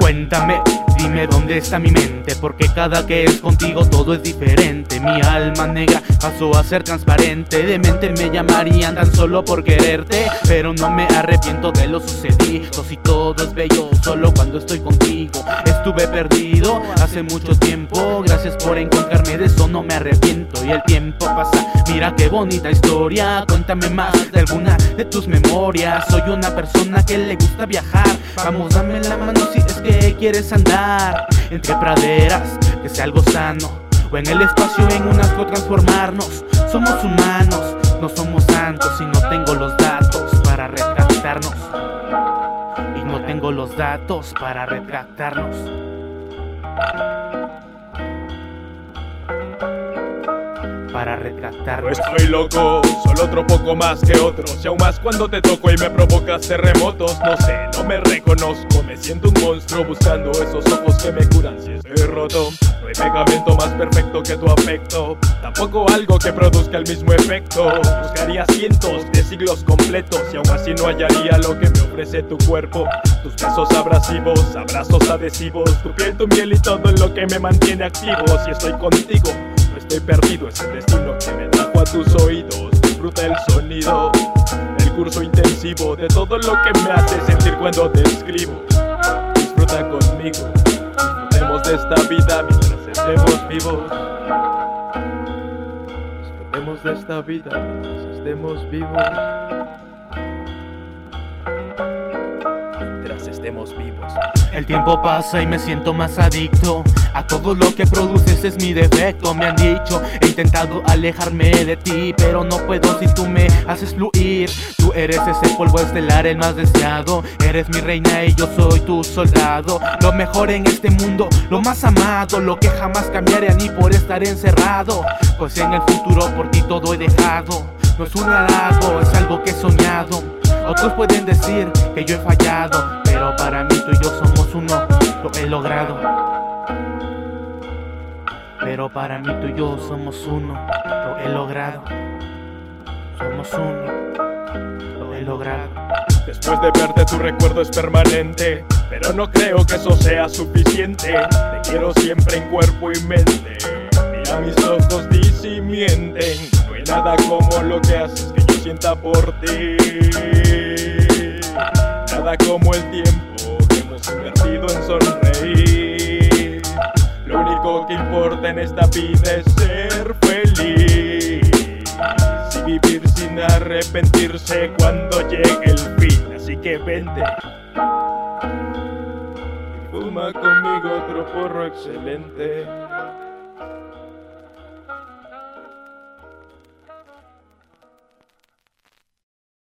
Cuéntame, dime dónde está mi mente, porque cada que es contigo todo es diferente. Mi alma negra pasó a ser transparente, de mente me llamarían tan solo por quererte, pero no me arrepiento de lo sucedido. Si todo es bello, solo cuando estoy contigo. Estuve perdido hace mucho tiempo, gracias por encontrarme, de eso no me arrepiento. Y el tiempo pasa, mira qué bonita historia. Cuéntame más de alguna de tus memorias. Soy una persona que le gusta viajar. Vamos, dame la mano si que quieres andar entre praderas, que sea algo sano. O en el espacio en un astro transformarnos. Somos humanos, no somos santos y no tengo los datos para retractarnos. Y no tengo los datos para retractarnos. Para. No estoy loco, solo otro poco más que otros. Y aún más cuando te toco y me provocas terremotos. No sé, no me reconozco, me siento un monstruo buscando esos ojos que me curan si estoy roto. No hay pegamento más perfecto que tu afecto. Tampoco algo que produzca el mismo efecto. Buscaría cientos de siglos completos y aún así no hallaría lo que me ofrece tu cuerpo. Tus besos abrasivos, abrazos adhesivos, tu piel, tu miel y todo lo que me mantiene activo. Si estoy contigo estoy perdido, es el destino que me trajo a tus oídos. Disfruta el sonido, el curso intensivo de todo lo que me hace sentir cuando te escribo. Disfruta conmigo, disfrutemos de esta vida mientras estemos vivos. Disfrutemos de esta vida mientras estemos vivos. El tiempo pasa y me siento más adicto a todo lo que produces es mi defecto. Me han dicho, he intentado alejarme de ti, pero no puedo si tú me haces fluir. Tú eres ese polvo estelar, el más deseado. Eres mi reina y yo soy tu soldado. Lo mejor en este mundo, lo más amado, lo que jamás cambiaría ni por estar encerrado. Pues en el futuro por ti todo he dejado. No es un halago, es algo que he soñado. Otros pueden decir que yo he fallado, pero para mí tú y yo somos uno, lo he logrado. Pero para mí tú y yo somos uno, lo he logrado. Somos uno, lo he logrado. Después de verte tu recuerdo es permanente, pero no creo que eso sea suficiente. Te quiero siempre en cuerpo y mente. Mira mis ojos y mienten. No hay nada como lo que haces que yo sienta por ti. Como el tiempo que hemos invertido en sonreír. Lo único que importa en esta vida es ser feliz. Y vivir sin arrepentirse cuando llegue el fin. Así que vente. Fuma conmigo otro porro excelente.